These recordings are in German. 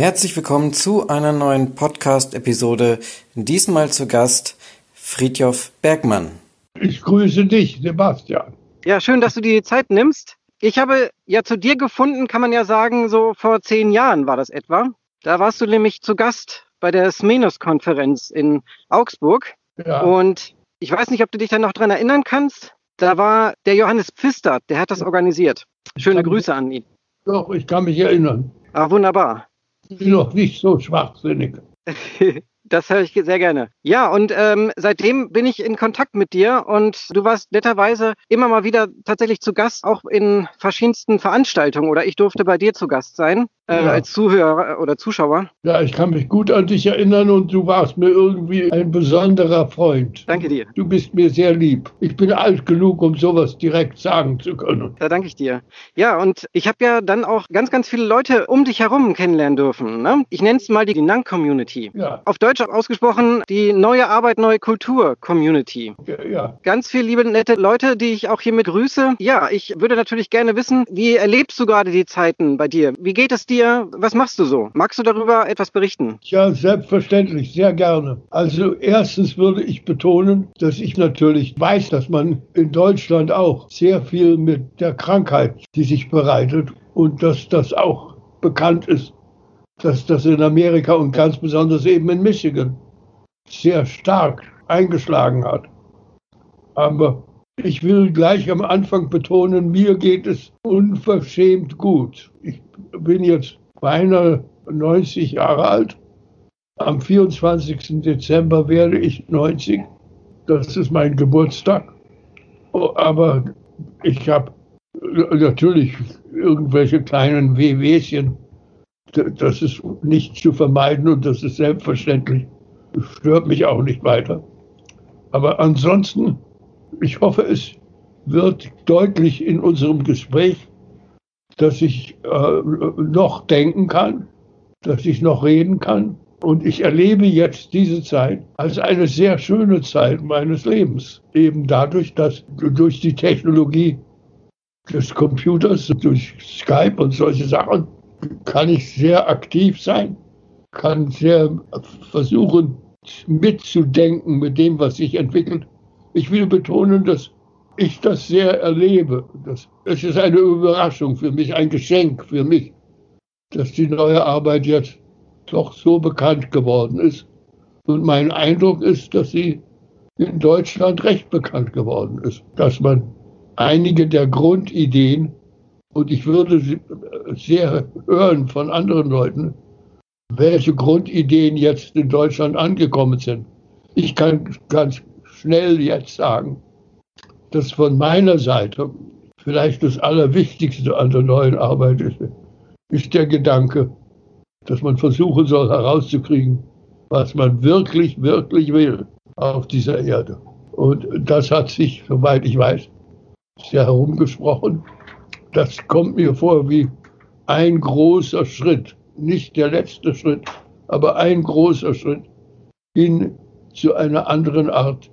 Herzlich willkommen zu einer neuen Podcast-Episode. Diesmal zu Gast Friedjof Bergmann. Ich grüße dich, Sebastian. Ja, schön, dass du dir die Zeit nimmst. Ich habe ja zu dir gefunden, kann man ja sagen, so vor zehn Jahren war das etwa. Da warst du nämlich zu Gast bei der Smenos-Konferenz in Augsburg. Ja. Und ich weiß nicht, ob du dich da noch dran erinnern kannst. Da war der Johannes Pfister, der hat das organisiert. Schöne Grüße an ihn. Doch, ich kann mich erinnern. Ah, wunderbar. Ich bin noch nicht so schwachsinnig. Das höre ich sehr gerne. Ja, und ähm, seitdem bin ich in Kontakt mit dir und du warst netterweise immer mal wieder tatsächlich zu Gast, auch in verschiedensten Veranstaltungen oder ich durfte bei dir zu Gast sein äh, ja. als Zuhörer oder Zuschauer. Ja, ich kann mich gut an dich erinnern und du warst mir irgendwie ein besonderer Freund. Danke dir. Du bist mir sehr lieb. Ich bin alt genug, um sowas direkt sagen zu können. Da danke ich dir. Ja, und ich habe ja dann auch ganz, ganz viele Leute um dich herum kennenlernen dürfen. Ne? Ich nenne es mal die Genang-Community. Ja. Auf Deutsch ausgesprochen die neue Arbeit, neue Kultur-Community. Ja, ja. Ganz viele liebe, nette Leute, die ich auch hiermit grüße. Ja, ich würde natürlich gerne wissen, wie erlebst du gerade die Zeiten bei dir? Wie geht es dir? Dir? Was machst du so? Magst du darüber etwas berichten? Ja, selbstverständlich, sehr gerne. Also erstens würde ich betonen, dass ich natürlich weiß, dass man in Deutschland auch sehr viel mit der Krankheit, die sich bereitet und dass das auch bekannt ist, dass das in Amerika und ganz besonders eben in Michigan sehr stark eingeschlagen hat. Aber ich will gleich am Anfang betonen, mir geht es unverschämt gut. Ich bin jetzt beinahe 90 Jahre alt. Am 24. Dezember werde ich 90. Das ist mein Geburtstag. Oh, aber ich habe natürlich irgendwelche kleinen Wehwehchen. Das ist nicht zu vermeiden und das ist selbstverständlich. Das stört mich auch nicht weiter. Aber ansonsten, ich hoffe, es wird deutlich in unserem Gespräch, dass ich äh, noch denken kann, dass ich noch reden kann. Und ich erlebe jetzt diese Zeit als eine sehr schöne Zeit meines Lebens. Eben dadurch, dass durch die Technologie des Computers, durch Skype und solche Sachen, kann ich sehr aktiv sein, kann sehr versuchen mitzudenken mit dem, was sich entwickelt. Ich will betonen, dass ich das sehr erlebe. Das, es ist eine Überraschung für mich, ein Geschenk für mich, dass die neue Arbeit jetzt doch so bekannt geworden ist. Und mein Eindruck ist, dass sie in Deutschland recht bekannt geworden ist. Dass man einige der Grundideen, und ich würde sehr hören von anderen Leuten, welche Grundideen jetzt in Deutschland angekommen sind. Ich kann ganz schnell jetzt sagen, dass von meiner Seite vielleicht das Allerwichtigste an der neuen Arbeit ist, ist der Gedanke, dass man versuchen soll herauszukriegen, was man wirklich, wirklich will auf dieser Erde. Und das hat sich, soweit ich weiß, sehr herumgesprochen. Das kommt mir vor wie ein großer Schritt, nicht der letzte Schritt, aber ein großer Schritt hin zu einer anderen Art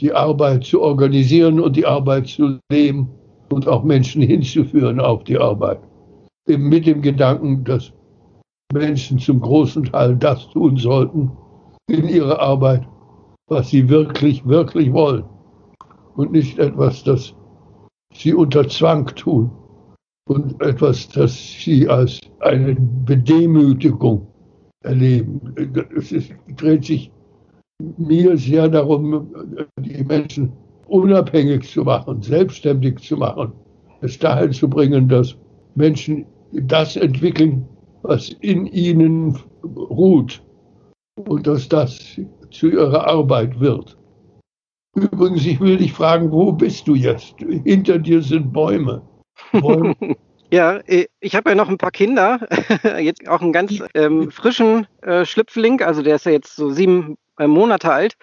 die Arbeit zu organisieren und die Arbeit zu leben und auch Menschen hinzuführen auf die Arbeit. Eben mit dem Gedanken, dass Menschen zum großen Teil das tun sollten in ihrer Arbeit, was sie wirklich, wirklich wollen und nicht etwas, das sie unter Zwang tun und etwas, das sie als eine Bedemütigung erleben. Es ist, dreht sich mir sehr darum, die Menschen unabhängig zu machen, selbstständig zu machen, es dahin zu bringen, dass Menschen das entwickeln, was in ihnen ruht und dass das zu ihrer Arbeit wird. Übrigens, ich will dich fragen, wo bist du jetzt? Hinter dir sind Bäume. Bäume. Ja, äh, ich habe ja noch ein paar Kinder, jetzt auch einen ganz ähm, frischen äh, Schlüpfling, also der ist ja jetzt so sieben Monate alt,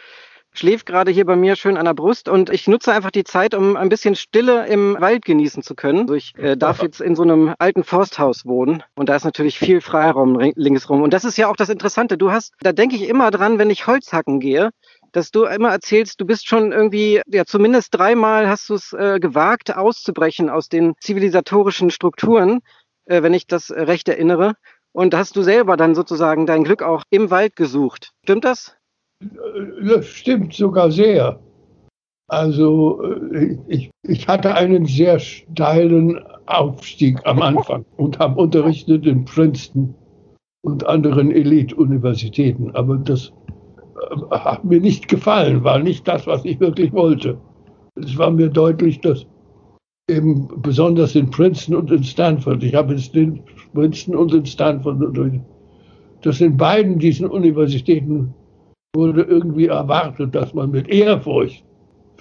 schläft gerade hier bei mir schön an der Brust und ich nutze einfach die Zeit, um ein bisschen Stille im Wald genießen zu können. Also ich äh, darf jetzt in so einem alten Forsthaus wohnen und da ist natürlich viel Freiraum linksrum. Und das ist ja auch das Interessante. Du hast, da denke ich immer dran, wenn ich Holz hacken gehe, dass du immer erzählst, du bist schon irgendwie, ja, zumindest dreimal hast du es äh, gewagt, auszubrechen aus den zivilisatorischen Strukturen, äh, wenn ich das recht erinnere. Und hast du selber dann sozusagen dein Glück auch im Wald gesucht. Stimmt das? Das stimmt sogar sehr. Also äh, ich, ich hatte einen sehr steilen Aufstieg am Anfang und habe unterrichtet in Princeton und anderen Elite-Universitäten. Aber das äh, hat mir nicht gefallen, war nicht das, was ich wirklich wollte. Es war mir deutlich, dass eben besonders in Princeton und in Stanford, ich habe in Princeton und in Stanford, dass in beiden diesen Universitäten wurde irgendwie erwartet, dass man mit Ehrfurcht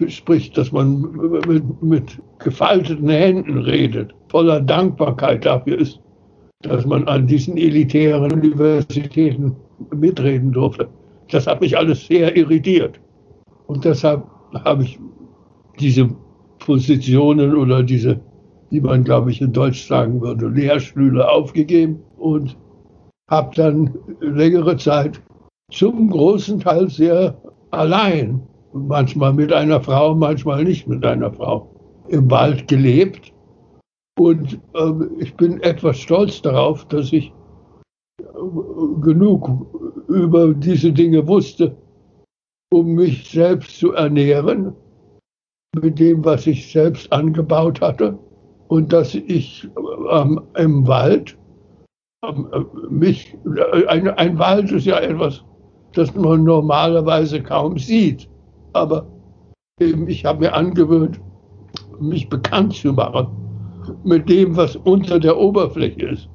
spricht, dass man mit, mit gefalteten Händen redet, voller Dankbarkeit dafür ist, dass man an diesen elitären Universitäten mitreden durfte. Das hat mich alles sehr irritiert. Und deshalb habe ich diese Positionen oder diese, wie man, glaube ich, in Deutsch sagen würde, Lehrstühle aufgegeben und habe dann längere Zeit zum großen Teil sehr allein, manchmal mit einer Frau, manchmal nicht mit einer Frau, im Wald gelebt. Und äh, ich bin etwas stolz darauf, dass ich äh, genug über diese Dinge wusste, um mich selbst zu ernähren mit dem, was ich selbst angebaut hatte. Und dass ich ähm, im Wald ähm, mich, ein, ein Wald ist ja etwas, das man normalerweise kaum sieht, aber eben ich habe mir angewöhnt, mich bekannt zu machen mit dem, was unter der Oberfläche ist,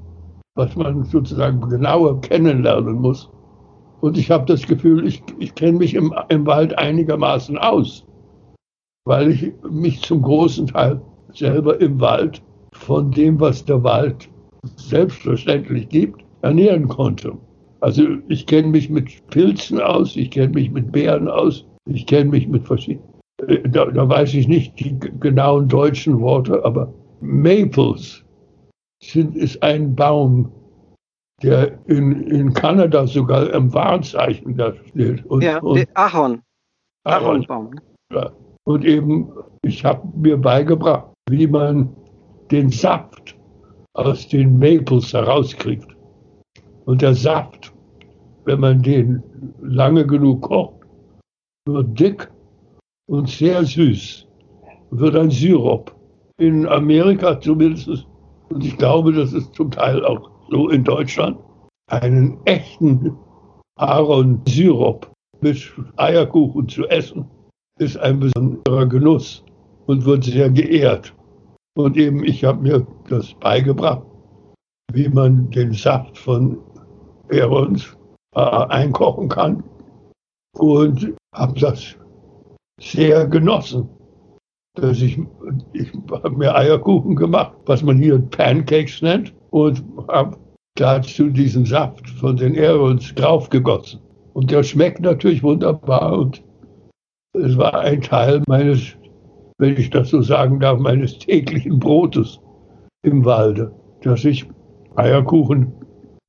was man sozusagen genauer kennenlernen muss. Und ich habe das Gefühl, ich, ich kenne mich im, im Wald einigermaßen aus weil ich mich zum großen Teil selber im Wald von dem, was der Wald selbstverständlich gibt, ernähren konnte. Also ich kenne mich mit Pilzen aus, ich kenne mich mit Beeren aus, ich kenne mich mit verschiedenen. Äh, da, da, weiß ich nicht die genauen deutschen Worte, aber Maples sind, ist ein Baum, der in, in Kanada sogar im Wahrzeichen da steht. Und, ja, und Ahorn. Ahornbaum. Ja. Und eben, ich habe mir beigebracht, wie man den Saft aus den Maples herauskriegt. Und der Saft, wenn man den lange genug kocht, wird dick und sehr süß, wird ein Sirup. In Amerika zumindest, und ich glaube, das ist zum Teil auch so in Deutschland, einen echten Aaron-Sirup mit Eierkuchen zu essen, ist ein besonderer Genuss und wird sehr geehrt. Und eben, ich habe mir das beigebracht, wie man den Saft von Aarons äh, einkochen kann und habe das sehr genossen. Dass ich, ich habe mir Eierkuchen gemacht, was man hier Pancakes nennt, und habe dazu diesen Saft von den Aarons draufgegossen. Und der schmeckt natürlich wunderbar und es war ein Teil meines, wenn ich das so sagen darf, meines täglichen Brotes im Walde, dass ich Eierkuchen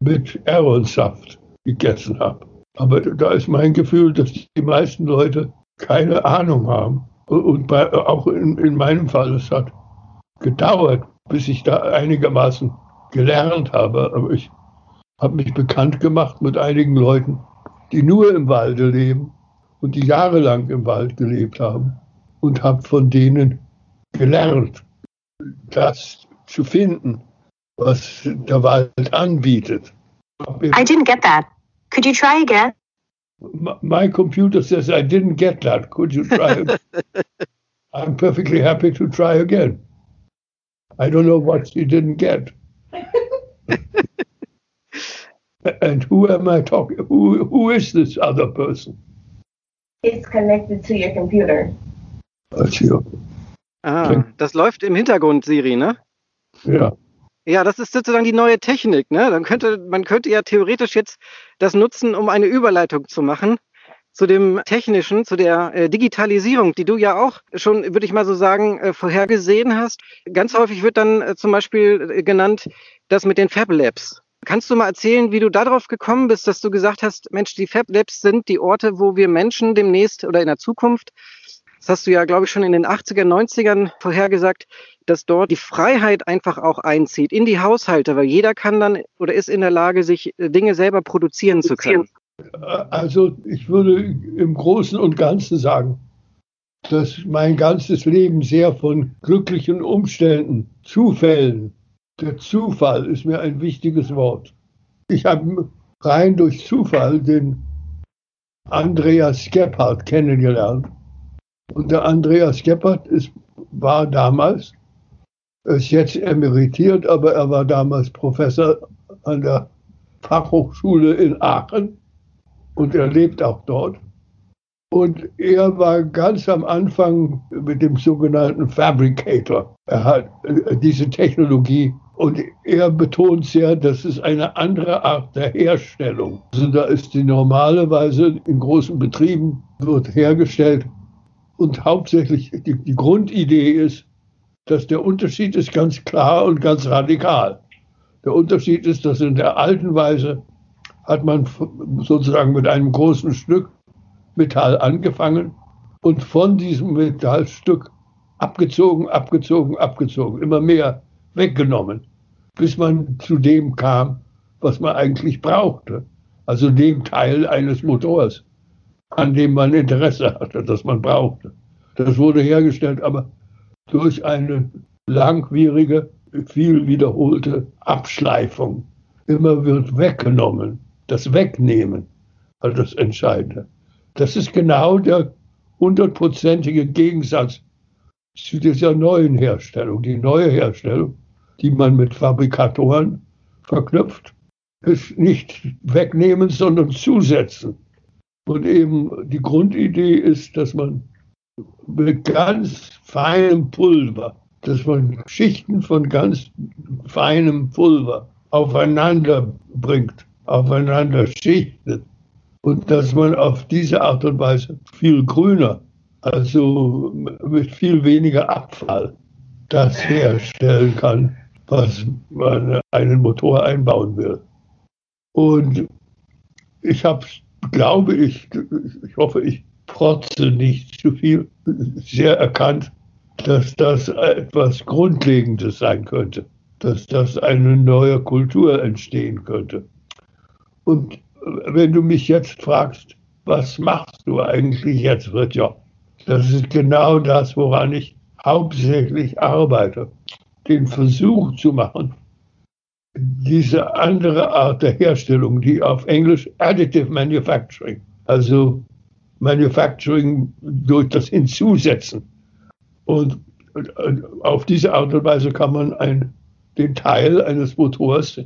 mit Aronsaft gegessen habe. Aber da ist mein Gefühl, dass die meisten Leute keine Ahnung haben. Und bei, auch in, in meinem Fall, es hat gedauert, bis ich da einigermaßen gelernt habe. Aber ich habe mich bekannt gemacht mit einigen Leuten, die nur im Walde leben und die jahrelang im Wald gelebt haben und habe von denen gelernt, das zu finden, was der Wald anbietet. I didn't get that. Could you try again? My computer says I didn't get that. Could you try? I'm perfectly happy to try again. I don't know what she didn't get. and who am I talking? Who who is this other person? It's connected to your computer. Ah, das läuft im Hintergrund, Siri, ne? Ja. Ja, das ist sozusagen die neue Technik, ne? Dann könnte, man könnte ja theoretisch jetzt das nutzen, um eine Überleitung zu machen zu dem Technischen, zu der äh, Digitalisierung, die du ja auch schon, würde ich mal so sagen, äh, vorhergesehen hast. Ganz häufig wird dann äh, zum Beispiel genannt, das mit den Fab Labs. Kannst du mal erzählen, wie du darauf gekommen bist, dass du gesagt hast, Mensch, die Fab Labs sind die Orte, wo wir Menschen demnächst oder in der Zukunft Das hast du ja, glaube ich, schon in den 80er, 90ern vorhergesagt, dass dort die Freiheit einfach auch einzieht in die Haushalte, weil jeder kann dann oder ist in der Lage, sich äh, Dinge selber produzieren zu können. Also ich würde im Großen und Ganzen sagen, dass mein ganzes Leben sehr von glücklichen Umständen, Zufällen, der Zufall ist mir ein wichtiges Wort. Ich habe rein durch Zufall den Andreas Gebhardt kennengelernt. Und der Andreas Gebhardt ist, war damals, ist jetzt emeritiert, aber er war damals Professor an der Fachhochschule in Aachen und er lebt auch dort. Und er war ganz am Anfang mit dem sogenannten Fabricator. Er hat äh, diese Technologie und er betont sehr, das ist eine andere Art der Herstellung. Also da ist die normale Weise in großen Betrieben wird hergestellt und hauptsächlich die, die Grundidee ist, dass der Unterschied ist ganz klar und ganz radikal. Der Unterschied ist, dass in der alten Weise hat man sozusagen mit einem großen Stück Metall angefangen und von diesem Metallstück abgezogen, abgezogen, abgezogen, immer mehr weggenommen, bis man zu dem kam, was man eigentlich brauchte. Also dem Teil eines Motors, an dem man Interesse hatte, das man brauchte. Das wurde hergestellt, aber durch eine langwierige, viel wiederholte Abschleifung. Immer wird weggenommen. Das Wegnehmen war das Entscheidende. Das ist genau der hundertprozentige Gegensatz zu dieser neuen Herstellung. Die neue Herstellung, die man mit Fabrikatoren verknüpft, ist nicht wegnehmen, sondern zusetzen. Und eben die Grundidee ist, dass man mit ganz feinem Pulver, dass man Schichten von ganz feinem Pulver aufeinander bringt, aufeinander schichtet und dass man auf diese Art und Weise viel grüner, also mit viel weniger Abfall, das herstellen kann, was man einen Motor einbauen will. Und ich habe, glaube ich, ich hoffe, ich protze nicht zu viel, sehr erkannt, dass das etwas Grundlegendes sein könnte, dass das eine neue Kultur entstehen könnte. Und wenn du mich jetzt fragst, was machst du eigentlich jetzt, Fritjof? Das ist genau das, woran ich hauptsächlich arbeite. Den Versuch zu machen, diese andere Art der Herstellung, die auf Englisch Additive Manufacturing, also Manufacturing durch das Hinzusetzen. Und auf diese Art und Weise kann man ein, den Teil eines Motors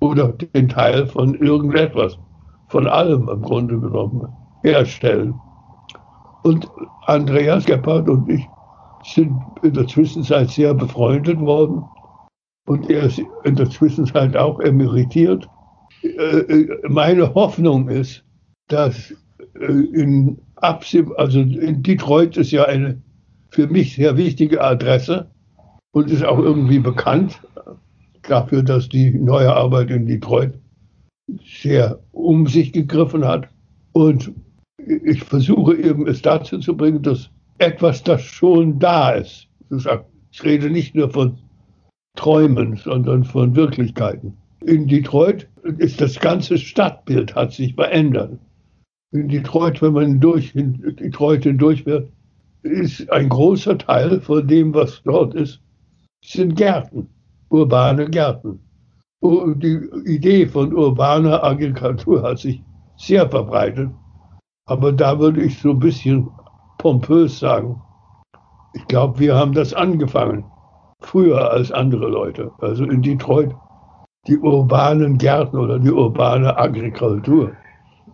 oder den Teil von irgendetwas von allem im Grunde genommen herstellen. Und Andreas Gebhardt und ich sind in der Zwischenzeit sehr befreundet worden. Und er ist in der Zwischenzeit auch emeritiert. Äh, äh, meine Hoffnung ist, dass äh, in Absim, also in Detroit ist ja eine für mich sehr wichtige Adresse und ist auch irgendwie bekannt dafür, dass die neue Arbeit in Detroit sehr um sich gegriffen hat. Und ich versuche eben es dazu zu bringen, dass etwas, das schon da ist, ich rede nicht nur von Träumen, sondern von Wirklichkeiten. In Detroit ist das ganze Stadtbild hat sich verändert. In Detroit, wenn man durch in Detroit hindurch wird, ist ein großer Teil von dem, was dort ist, sind Gärten, urbane Gärten. Die Idee von urbaner Agrikultur hat sich sehr verbreitet. Aber da würde ich so ein bisschen pompös sagen, ich glaube, wir haben das angefangen, früher als andere Leute. Also in Detroit, die urbanen Gärten oder die urbane Agrikultur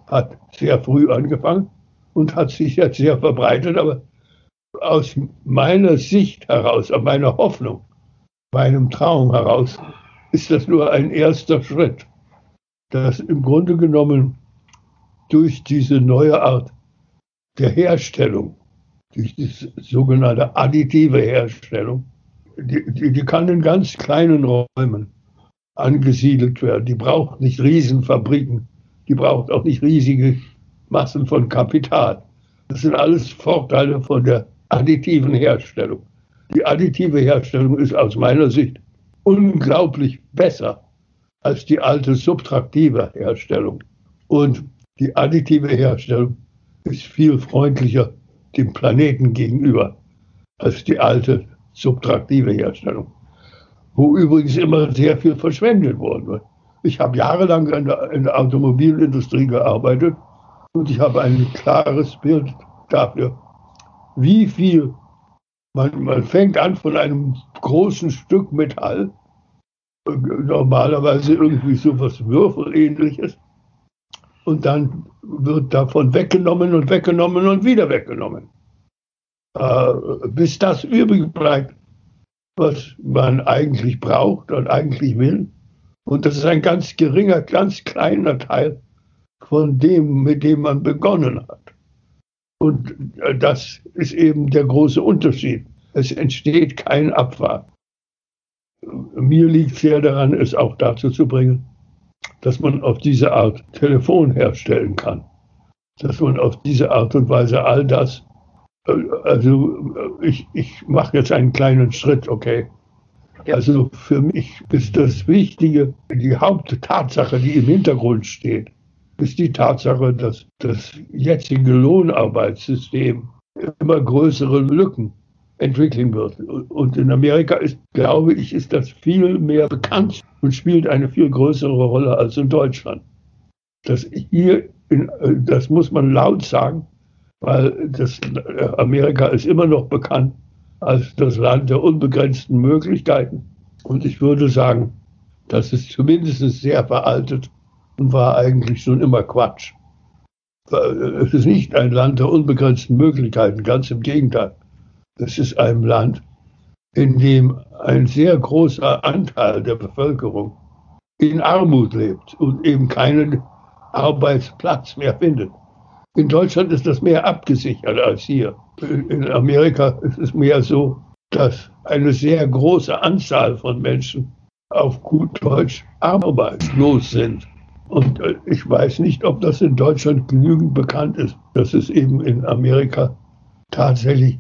hat sehr früh angefangen und hat sich jetzt sehr verbreitet. Aber aus meiner Sicht heraus, aus meiner Hoffnung, meinem Traum heraus, ist das nur ein erster Schritt, dass im Grunde genommen durch diese neue Art der Herstellung, durch die sogenannte additive Herstellung, die, die, kann in ganz kleinen Räumen angesiedelt werden. Die braucht nicht Riesenfabriken, die braucht auch nicht riesige Massen von Kapital. Das sind alles Vorteile von der additiven Herstellung. Die additive Herstellung ist aus meiner Sicht unglaublich besser als die alte subtraktive Herstellung. Und die additive Herstellung ist viel freundlicher dem Planeten gegenüber als die alte subtraktive Herstellung, wo übrigens immer sehr viel verschwendet worden wird. Ich habe jahrelang in der, in der Automobilindustrie gearbeitet und ich habe ein klares Bild dafür, wie viel man, man fängt an von einem großen Stück Metall, normalerweise irgendwie so was Würfelähnliches, und dann wird davon weggenommen und weggenommen und wieder weggenommen. Äh, bis das übrig bleibt, was man eigentlich braucht und eigentlich will. Und das ist ein ganz geringer, ganz kleiner Teil von dem, mit dem man begonnen hat. Und äh, das ist eben der große Unterschied. Es entsteht kein Abfall. Mir liegt sehr daran, es auch dazu zu bringen, dass man auf diese Art Telefon herstellen kann. Dass man auf diese Art und Weise all das, also äh, ich, ich mache jetzt einen kleinen Schritt, okay. Also für mich ist das Wichtige, die Haupttatsache, die im Hintergrund steht, ist die Tatsache, dass das jetzige Lohnarbeitssystem immer größere Lücken entwickeln wird. Und in Amerika ist, glaube ich, ist das viel mehr bekannt und spielt eine viel größere Rolle als in Deutschland. Das hier, in, das muss man laut sagen, weil das Amerika ist immer noch bekannt als das Land der unbegrenzten Möglichkeiten. Und ich würde sagen, das ist zumindest sehr veraltet und war eigentlich schon immer Quatsch. Es ist nicht ein Land der unbegrenzten Möglichkeiten, ganz im Gegenteil. Es ist ein Land, in dem ein sehr großer Anteil der Bevölkerung in Armut lebt und eben keinen Arbeitsplatz mehr findet. In Deutschland ist das mehr abgesichert als hier. In Amerika ist es mehr so, dass eine sehr große Anzahl von Menschen auf gut Deutsch arbeitslos sind. Und äh, ich weiß nicht, ob das in Deutschland genügend bekannt ist, dass es eben in Amerika tatsächlich,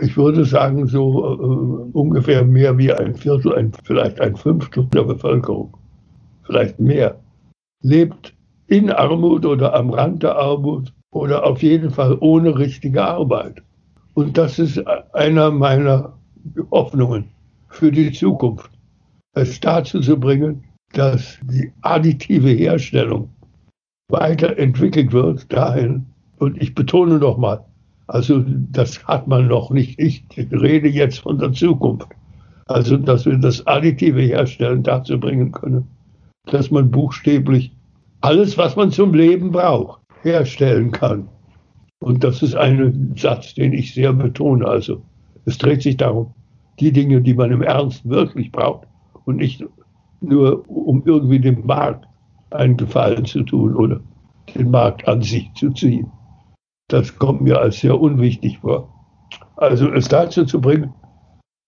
ich würde sagen, so uh, ungefähr mehr wie ein Viertel, ein, vielleicht ein Fünftel der Bevölkerung, vielleicht mehr, lebt in Armut oder am Rand der Armut oder auf jeden Fall ohne richtige Arbeit. Und das ist einer meiner Hoffnungen für die Zukunft, es dazu zu bringen, dass die additive Herstellung weiterentwickelt wird dahin. Und ich betone nochmal, also das hat man noch nicht. Ich rede jetzt von der Zukunft. Also, dass wir das additive Herstellen dazu bringen können, dass man buchstäblich alles, was man zum Leben braucht, herstellen kann. Und das ist ein Satz, den ich sehr betone. Also, es dreht sich darum, die Dinge, die man im Ernst wirklich braucht und nicht nur um irgendwie dem Markt einen Gefallen zu tun oder den Markt an sich zu ziehen. Das kommt mir als sehr unwichtig vor. Also es dazu zu bringen,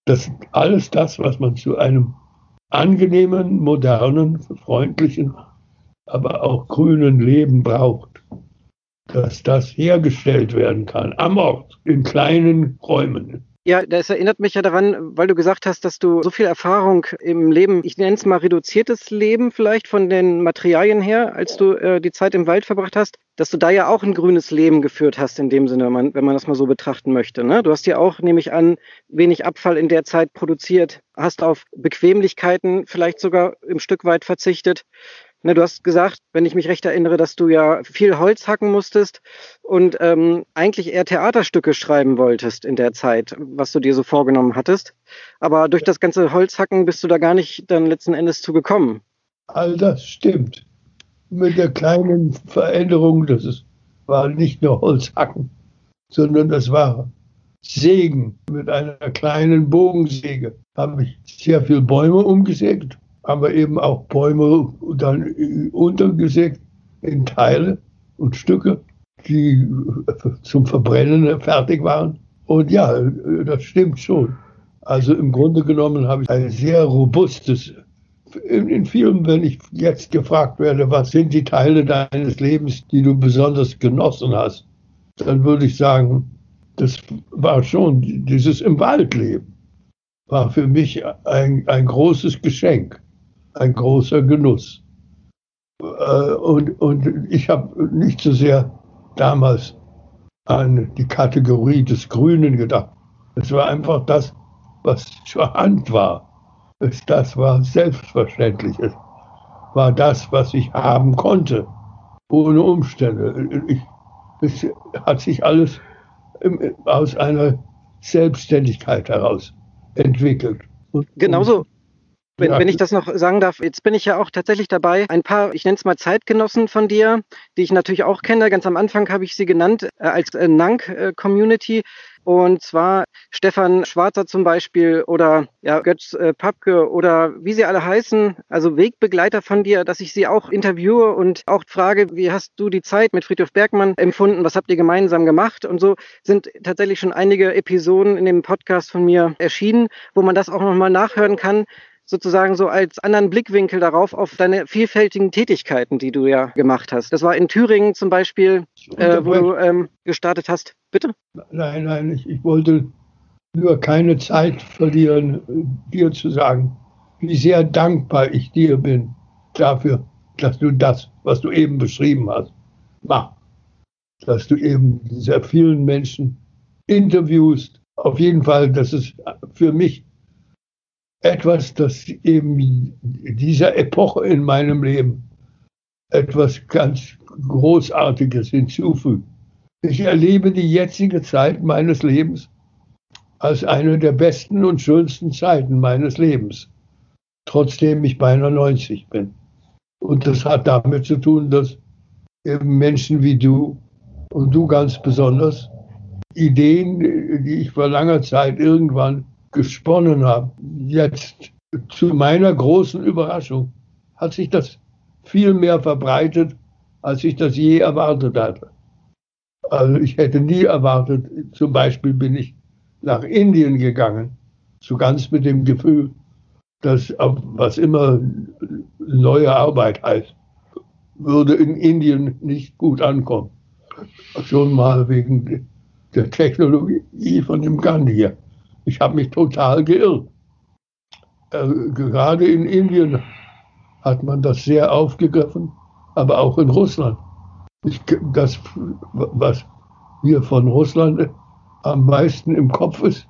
dass alles das, was man zu einem angenehmen, modernen, freundlichen, aber auch grünen Leben braucht, dass das hergestellt werden kann am Ort, in kleinen Räumen, ja, das erinnert mich ja daran, weil du gesagt hast, dass du so viel Erfahrung im Leben, ich nenne es mal reduziertes Leben vielleicht von den Materialien her, als du äh, die Zeit im Wald verbracht hast, dass du da ja auch ein grünes Leben geführt hast in dem Sinne, wenn man, wenn man das mal so betrachten möchte. Ne? Du hast ja auch, nehme ich an, wenig Abfall in der Zeit produziert, hast auf Bequemlichkeiten vielleicht sogar im Stück weit verzichtet. Ne, du hast gesagt, wenn ich mich recht erinnere, dass du ja viel Holz hacken musstest und ähm, eigentlich eher Theaterstücke schreiben wolltest in der Zeit, was du dir so vorgenommen hattest. Aber durch das ganze Holzhacken bist du da gar nicht dann letzten Endes zugekommen. All das stimmt. Mit der kleinen Veränderung, dass es war nicht nur Holzhacken, sondern das war Sägen mit einer kleinen Bogensäge. Habe ich sehr viele Bäume umgesägt aber eben auch Bäume dann untergesägt in Teile und Stücke, die zum Verbrennen fertig waren. Und ja, das stimmt schon. Also im Grunde genommen habe ich ein sehr robustes, in, in vielen, wenn ich jetzt gefragt werde, was sind die Teile deines Lebens, die du besonders genossen hast, dann würde ich sagen, das war schon, dieses im Wald leben, war für mich ein, ein großes Geschenk, ein großer Genuss. Äh, und, und ich habe nicht so sehr damals an die Kategorie des Grünen gedacht. Es war einfach das, was zur Hand war. Es, das war selbstverständlich. Es war das, was ich haben konnte, ohne Umstände. Ich, es hat sich alles aus einer Selbstständigkeit heraus entwickelt. Und, Genauso wenn, ja. wenn ich das noch sagen darf, jetzt bin ich ja auch tatsächlich dabei, ein paar, ich nenne es mal Zeitgenossen von dir, die ich natürlich auch kenne. Ganz am Anfang habe ich sie genannt äh, als äh, NANK-Community. Und zwar Stefan Schwarzer zum Beispiel oder ja, Götz äh, Papke oder wie sie alle heißen, also Wegbegleiter von dir, dass ich sie auch interviewe und auch frage, wie hast du die Zeit mit Friedhof Bergmann empfunden, was habt ihr gemeinsam gemacht und so sind tatsächlich schon einige Episoden in dem Podcast von mir erschienen, wo man das auch nochmal nachhören kann, sozusagen so als anderen Blickwinkel darauf auf deine vielfältigen Tätigkeiten, die du ja gemacht hast. Das war in Thüringen zum Beispiel, äh, wo du ähm, gestartet hast. Bitte? Nein, nein, ich, ich wollte nur keine Zeit verlieren, dir zu sagen, wie sehr dankbar ich dir bin dafür, dass du das, was du eben beschrieben hast, machst. Dass du eben sehr vielen Menschen interviewst. Auf jeden Fall, das ist für mich etwas, das eben dieser Epoche in meinem Leben etwas ganz Großartiges hinzufügt. Ich erlebe die jetzige Zeit meines Lebens als eine der besten und schönsten Zeiten meines Lebens, trotzdem ich beinahe 90 bin. Und das hat damit zu tun, dass eben Menschen wie du und du ganz besonders Ideen, die ich vor langer Zeit irgendwann gesponnen habe. Jetzt zu meiner großen Überraschung hat sich das viel mehr verbreitet, als ich das je erwartet hatte. Also ich hätte nie erwartet, zum Beispiel bin ich nach Indien gegangen, so ganz mit dem Gefühl, dass was immer neue Arbeit heißt, würde in Indien nicht gut ankommen. Schon mal wegen der Technologie von dem Gandhi. Ich habe mich total geirrt. Äh, gerade in Indien hat man das sehr aufgegriffen, aber auch in Russland. Ich, das, was mir von Russland am meisten im Kopf ist,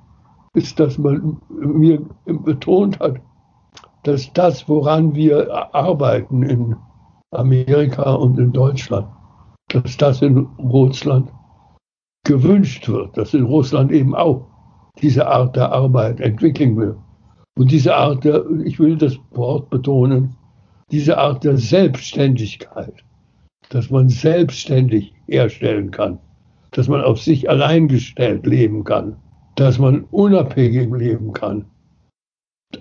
ist, dass man mir betont hat, dass das, woran wir arbeiten in Amerika und in Deutschland, dass das in Russland gewünscht wird, dass in Russland eben auch diese Art der Arbeit entwickeln will. Und diese Art der, ich will das Wort betonen, diese Art der Selbstständigkeit, dass man selbstständig herstellen kann, dass man auf sich allein gestellt leben kann, dass man unabhängig leben kann.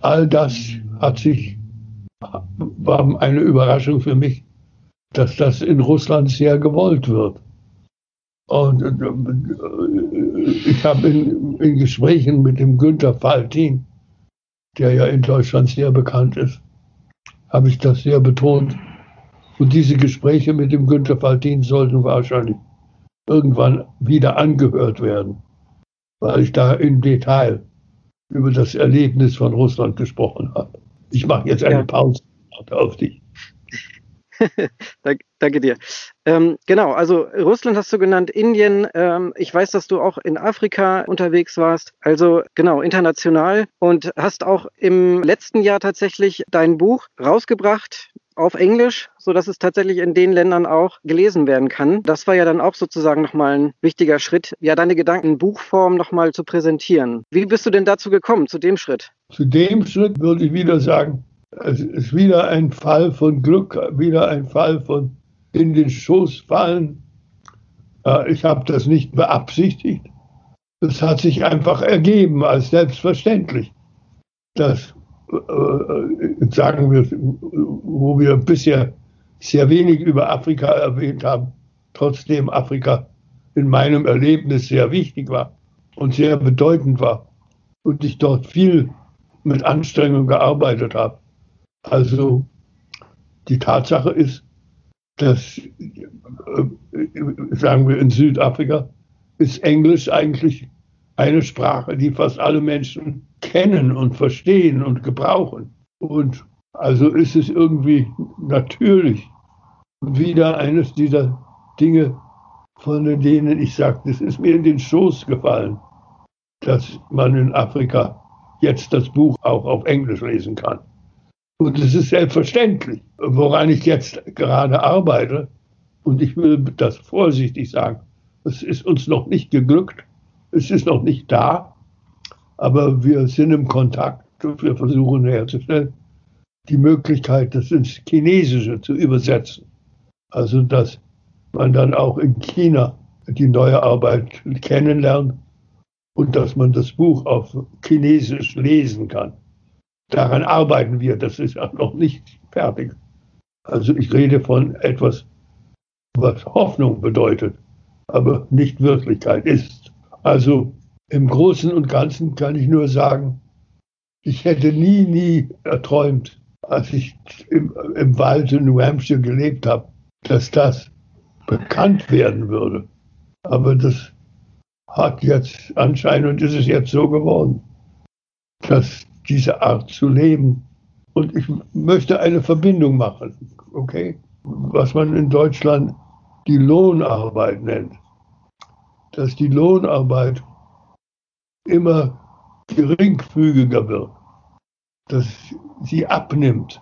All das hat sich, war eine Überraschung für mich, dass das in Russland sehr gewollt wird. Und äh, ich habe in, in, Gesprächen mit dem Günther Faltin, der ja in Deutschland sehr bekannt ist, habe ich das sehr betont. Und diese Gespräche mit dem Günther Faltin sollten wahrscheinlich irgendwann wieder angehört werden, weil ich da im Detail über das Erlebnis von Russland gesprochen habe. Ich mache jetzt eine ja. Pause auf dich. danke, dir. Ähm, genau, also Russland hast du genannt, Indien. Ähm, ich weiß, dass du auch in Afrika unterwegs warst. Also genau, international und hast auch im letzten Jahr tatsächlich dein Buch rausgebracht auf Englisch, so dass es tatsächlich in den Ländern auch gelesen werden kann. Das war ja dann auch sozusagen nochmal ein wichtiger Schritt, ja deine Gedanken in Buchform nochmal zu präsentieren. Wie bist du denn dazu gekommen, zu dem Schritt? Zu dem Schritt würde ich wieder sagen, es ist wieder ein Fall von Glück, wieder ein Fall von in den Schoß fallen. Äh, ich habe das nicht beabsichtigt. Es hat sich einfach ergeben als selbstverständlich. Das äh, sagen wir, wo wir bisher sehr wenig über Afrika erwähnt haben, trotzdem Afrika in meinem Erlebnis sehr wichtig war und sehr bedeutend war und ich dort viel mit Anstrengung gearbeitet habe. Also die Tatsache ist, dass, äh, sagen wir in Südafrika, ist Englisch eigentlich eine Sprache, die fast alle Menschen kennen und verstehen und gebrauchen. Und also ist es irgendwie natürlich wieder eines dieser Dinge, von denen ich sage, das ist mir in den Schoß gefallen, dass man in Afrika jetzt das Buch auch auf Englisch lesen kann. Und es ist selbstverständlich, woran ich jetzt gerade arbeite. Und ich will das vorsichtig sagen. Es ist uns noch nicht geglückt. Es ist noch nicht da. Aber wir sind im Kontakt wir versuchen herzustellen, die Möglichkeit, das ins Chinesische zu übersetzen. Also, dass man dann auch in China die neue Arbeit kennenlernt und dass man das Buch auf Chinesisch lesen kann. Daran arbeiten wir, das ist auch noch nicht fertig. Also ich rede von etwas, was Hoffnung bedeutet, aber nicht Wirklichkeit ist. Also im Großen und Ganzen kann ich nur sagen, ich hätte nie, nie erträumt, als ich im, im Wald in New Hampshire gelebt habe, dass das bekannt werden würde. Aber das hat jetzt anscheinend ist es jetzt so geworden, dass diese Art zu leben. Und ich möchte eine Verbindung machen, okay, was man in Deutschland die Lohnarbeit nennt, dass die Lohnarbeit immer geringfügiger wird, dass sie abnimmt,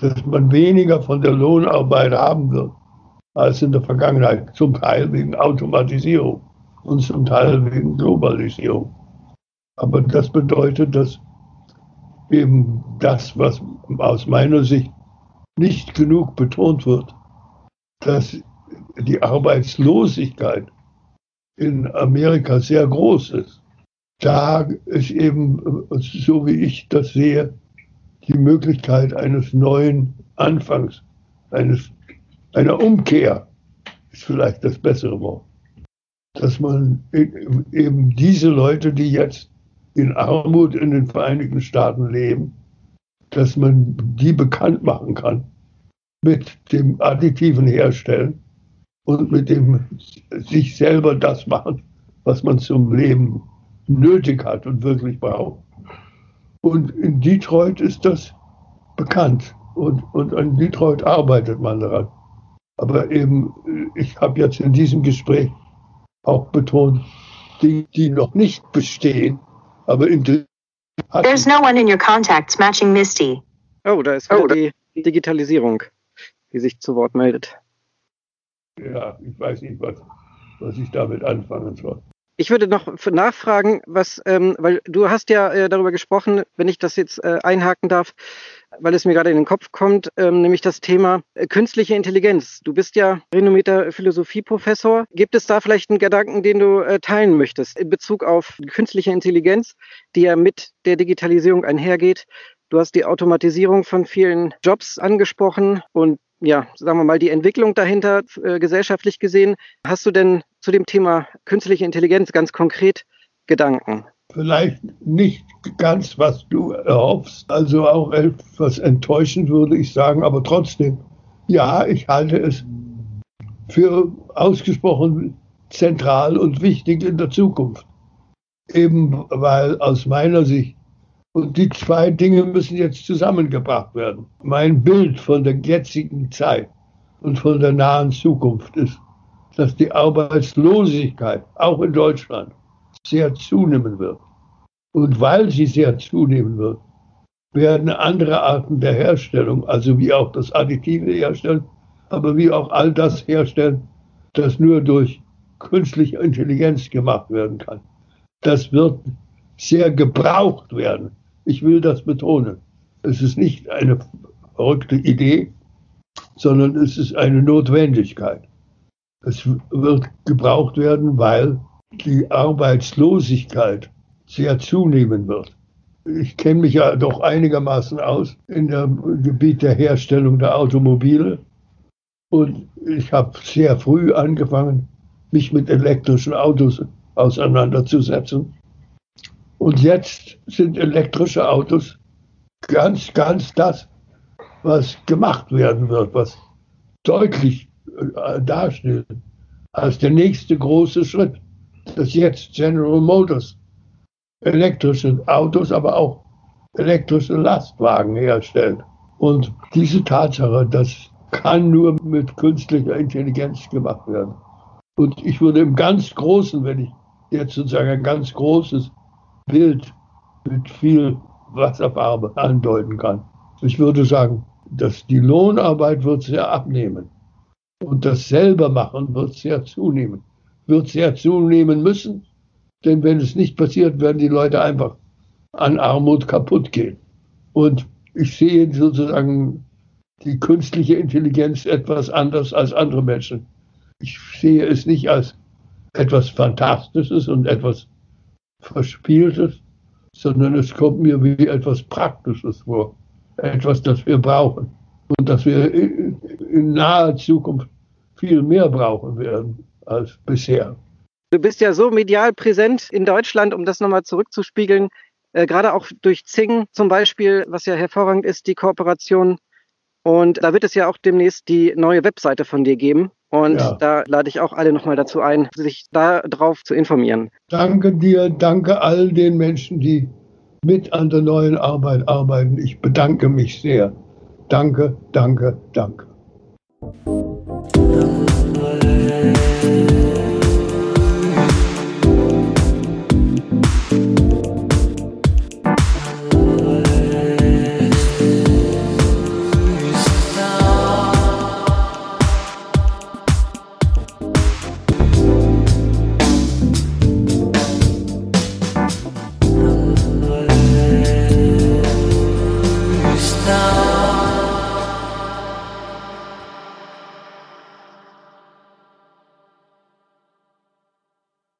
dass man weniger von der Lohnarbeit haben wird als in der Vergangenheit, zum Teil wegen Automatisierung und zum Teil wegen Globalisierung. Aber das bedeutet, dass eben das, was aus meiner Sicht nicht genug betont wird, dass die Arbeitslosigkeit in Amerika sehr groß ist. Da ist eben, so wie ich das sehe, die Möglichkeit eines neuen Anfangs, eines, einer Umkehr, ist vielleicht das bessere Wort dass man eben diese Leute, die jetzt in Armut in den Vereinigten Staaten leben, dass man die bekannt machen kann mit dem additiven Herstellen und mit dem sich selber das machen, was man zum Leben nötig hat und wirklich braucht. Und in Detroit ist das bekannt und, und in Detroit arbeitet man daran. Aber eben, ich habe jetzt in diesem Gespräch auch betont, die, die noch nicht bestehen, aber in There's no one in your contacts matching Misty. Oh, da ist wieder oh, die Digitalisierung, die sich zu Wort meldet. Ja, ich weiß nicht, was, was ich damit anfangen soll. Ich würde noch nachfragen, was, ähm, weil du hast ja äh, darüber gesprochen, wenn ich das jetzt äh, einhaken darf, weil es mir gerade in den Kopf kommt, ähm, nämlich das Thema äh, künstliche Intelligenz. Du bist ja renommierter Philosophieprofessor. Gibt es da vielleicht einen Gedanken, den du äh, teilen möchtest in Bezug auf künstliche Intelligenz, die ja mit der Digitalisierung einhergeht? Du hast die Automatisierung von vielen Jobs angesprochen und ja, sagen wir mal, die Entwicklung dahinter äh, gesellschaftlich gesehen. Hast du denn zu dem Thema künstliche Intelligenz ganz konkret Gedanken? Vielleicht nicht ganz, was du erhoffst, also auch etwas enttäuschend würde ich sagen, aber trotzdem, ja, ich halte es für ausgesprochen zentral und wichtig in der Zukunft. Eben weil aus meiner Sicht, und die zwei Dinge müssen jetzt zusammengebracht werden. Mein Bild von der jetzigen Zeit und von der nahen Zukunft ist, dass die Arbeitslosigkeit, auch in Deutschland, sehr zunehmen wird. Und weil sie sehr zunehmen wird, werden andere Arten der Herstellung, also wie auch das additive Herstellen, aber wie auch all das herstellen, das nur durch künstliche Intelligenz gemacht werden kann. Das wird sehr gebraucht werden. Ich will das betonen. Es ist nicht eine verrückte Idee, sondern es ist eine Notwendigkeit. Es wird gebraucht werden, weil die Arbeitslosigkeit sehr zunehmen wird. Ich kenne mich ja doch einigermaßen aus in dem Gebiet der Herstellung der Automobile und ich habe sehr früh angefangen, mich mit elektrischen Autos auseinanderzusetzen. Und jetzt sind elektrische Autos ganz, ganz das, was gemacht werden wird, was deutlich äh, darstellt als der nächste große Schritt dass jetzt General Motors elektrische Autos, aber auch elektrische Lastwagen herstellt. Und diese Tatsache, das kann nur mit künstlicher Intelligenz gemacht werden. Und ich würde im ganz Großen, wenn ich jetzt sozusagen ein ganz großes Bild mit viel Wasserfarbe andeuten kann, ich würde sagen, dass die Lohnarbeit wird sehr abnehmen und das selber machen wird sehr zunehmen, wird sehr zunehmen müssen, denn wenn es nicht passiert, werden die Leute einfach an Armut kaputt gehen. Und ich sehe sozusagen die künstliche Intelligenz etwas anders als andere Menschen. Ich sehe es nicht als etwas Fantastisches und etwas Verspieltes, sondern es kommt mir wie etwas Praktisches vor. Etwas, das wir brauchen und das wir in naher Zukunft viel mehr brauchen werden als bisher. Du bist ja so medial präsent in Deutschland, um das nochmal zurückzuspiegeln, äh, gerade auch durch Zing zum Beispiel, was ja hervorragend ist, die Kooperation. Und da wird es ja auch demnächst die neue Webseite von dir geben. Und ja. da lade ich auch alle nochmal dazu ein, sich darauf zu informieren. Danke dir, danke all den Menschen, die mit an der neuen Arbeit arbeiten. Ich bedanke mich sehr. Danke, danke, danke. Thank you.